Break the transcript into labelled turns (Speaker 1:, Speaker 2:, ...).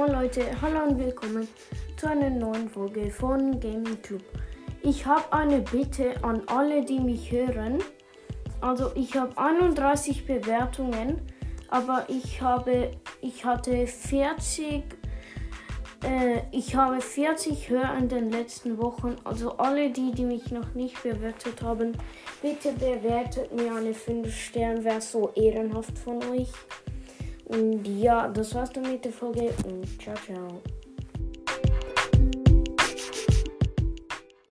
Speaker 1: Moin Leute, hallo und willkommen zu einer neuen Folge von Gaming Club. Ich habe eine Bitte an alle, die mich hören. Also ich habe 31 Bewertungen, aber ich habe, ich hatte 40, äh, ich habe 40 Hörer in den letzten Wochen. Also alle die, die mich noch nicht bewertet haben, bitte bewertet mir eine 5 Sterne, wäre so ehrenhaft von euch. Und ja, das war's dann mit der Folge und ciao, ciao.